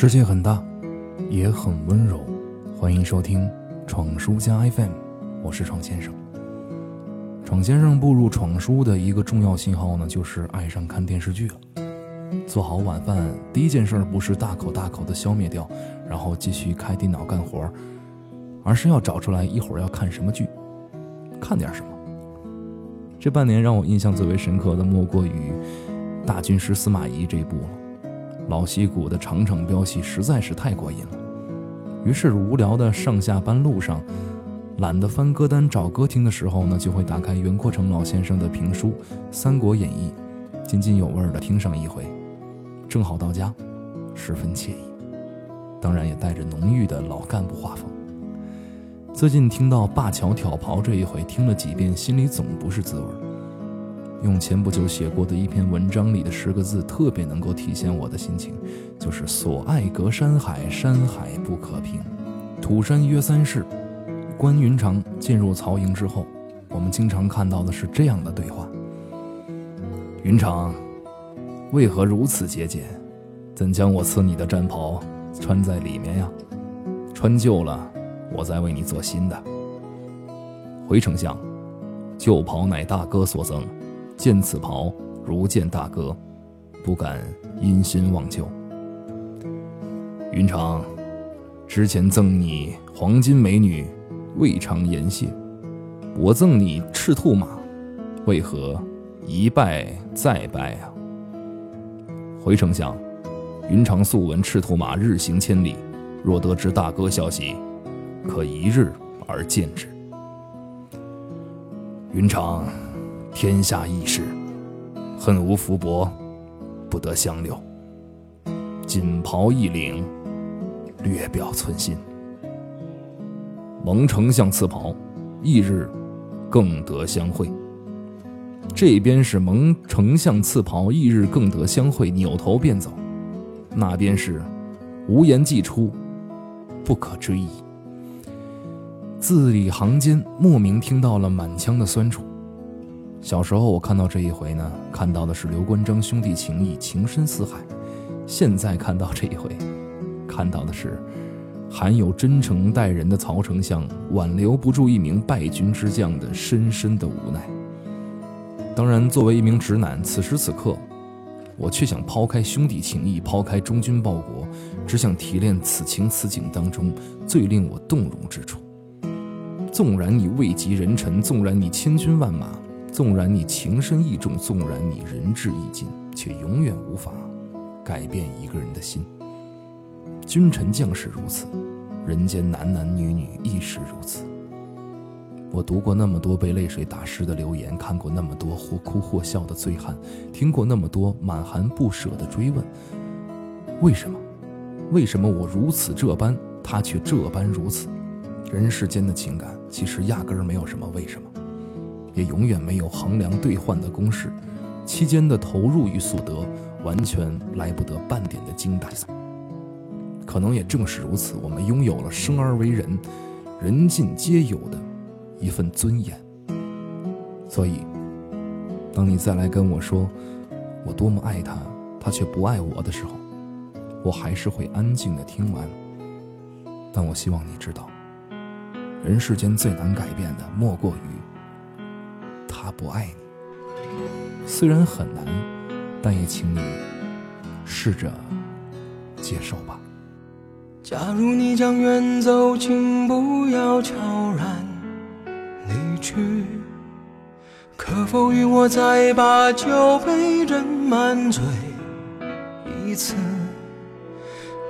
世界很大，也很温柔。欢迎收听闯书家 FM，我是闯先生。闯先生步入闯书的一个重要信号呢，就是爱上看电视剧了。做好晚饭，第一件事不是大口大口的消灭掉，然后继续开电脑干活，而是要找出来一会儿要看什么剧，看点什么。这半年让我印象最为深刻的，莫过于《大军师司马懿》这一部了。老戏骨的场场飙戏实在是太过瘾了。于是无聊的上下班路上，懒得翻歌单找歌听的时候呢，就会打开袁阔成老先生的评书《三国演义》，津津有味的听上一回。正好到家，十分惬意，当然也带着浓郁的老干部画风。最近听到灞桥挑袍这一回，听了几遍，心里总不是滋味儿。用前不久写过的一篇文章里的十个字，特别能够体现我的心情，就是“所爱隔山海，山海不可平。土山约三世”。关云长进入曹营之后，我们经常看到的是这样的对话：“云长，为何如此节俭？怎将我赐你的战袍穿在里面呀？穿旧了。”我再为你做新的。回丞相，旧袍乃大哥所赠，见此袍如见大哥，不敢因新忘旧。云长，之前赠你黄金美女，未尝言谢；我赠你赤兔马，为何一拜再拜啊？回丞相，云长素闻赤兔马日行千里，若得知大哥消息。可一日而见之。云长，天下义士，恨无福薄，不得相留。锦袍一领，略表寸心。蒙丞相赐袍，翌日更得相会。这边是蒙丞相赐袍，翌日更得相会，扭头便走。那边是无言既出，不可追矣。字里行间，莫名听到了满腔的酸楚。小时候我看到这一回呢，看到的是刘关张兄弟情谊，情深似海；现在看到这一回，看到的是含有真诚待人的曹丞相挽留不住一名败军之将的深深的无奈。当然，作为一名直男，此时此刻，我却想抛开兄弟情谊，抛开忠君报国，只想提炼此情此景当中最令我动容之处。纵然你位极人臣，纵然你千军万马，纵然你情深意重，纵然你仁至义尽，却永远无法改变一个人的心。君臣将士如此，人间男男女女亦是如此。我读过那么多被泪水打湿的留言，看过那么多或哭或笑的醉汉，听过那么多满含不舍的追问：为什么？为什么我如此这般，他却这般如此？人世间的情感，其实压根儿没有什么为什么，也永远没有衡量兑换的公式，期间的投入与所得，完全来不得半点的精打。可能也正是如此，我们拥有了生而为人，人尽皆有的一份尊严。所以，当你再来跟我说我多么爱他，他却不爱我的时候，我还是会安静的听完。但我希望你知道。人世间最难改变的，莫过于不爱你。虽然很难，但也请你试着接受吧。假如你将远走，请不要悄然离去。可否与我再把酒杯斟满醉一次？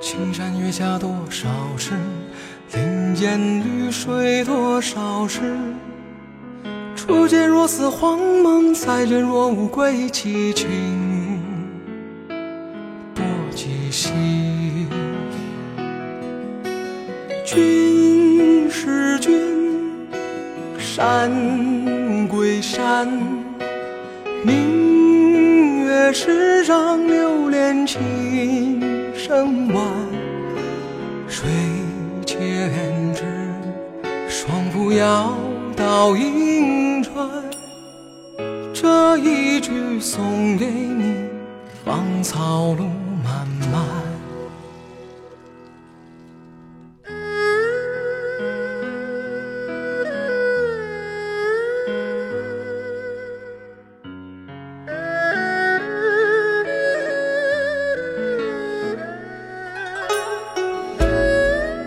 青山月下多少事？林间绿水多少时？初见若似荒梦，再见若无归期，请多记息。君是君，山归山，明月是让流连琴声晚，水。胭脂，双扶摇到银川这一句送给你芳草路漫漫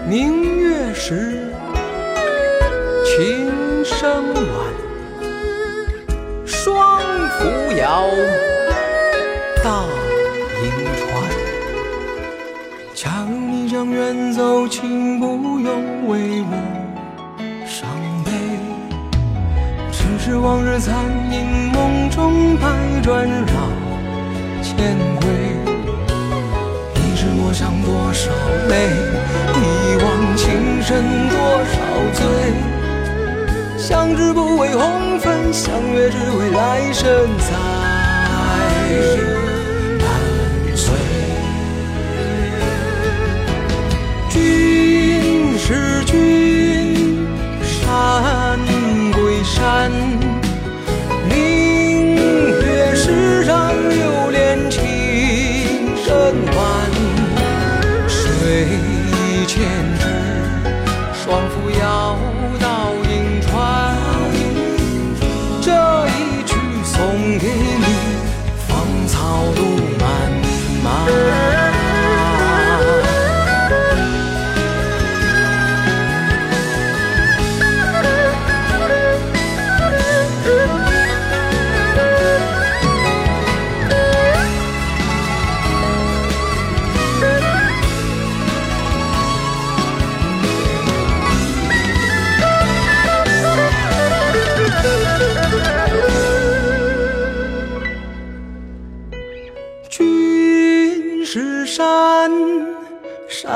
明月时情琴声晚，双扶摇，大银船。假如你将远走，请不用为我伤悲。只是往日残影，梦中百转绕千回。你知我伤多少泪，一往情深多少醉。相知不为红粉，相约只为来生再伴随。君是君，山归山，明月石上流连情深晚。水千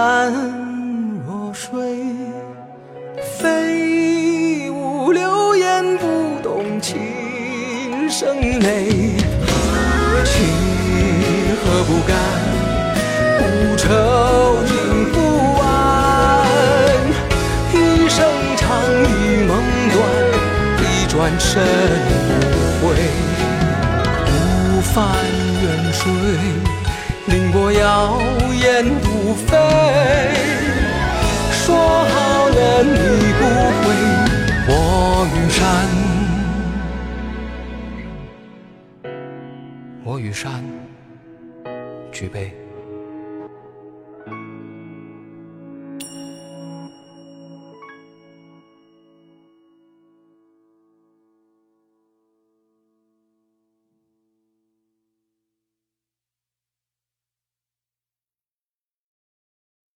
山若水，飞舞流言不动情声泪。情何不甘，山，我与山举杯。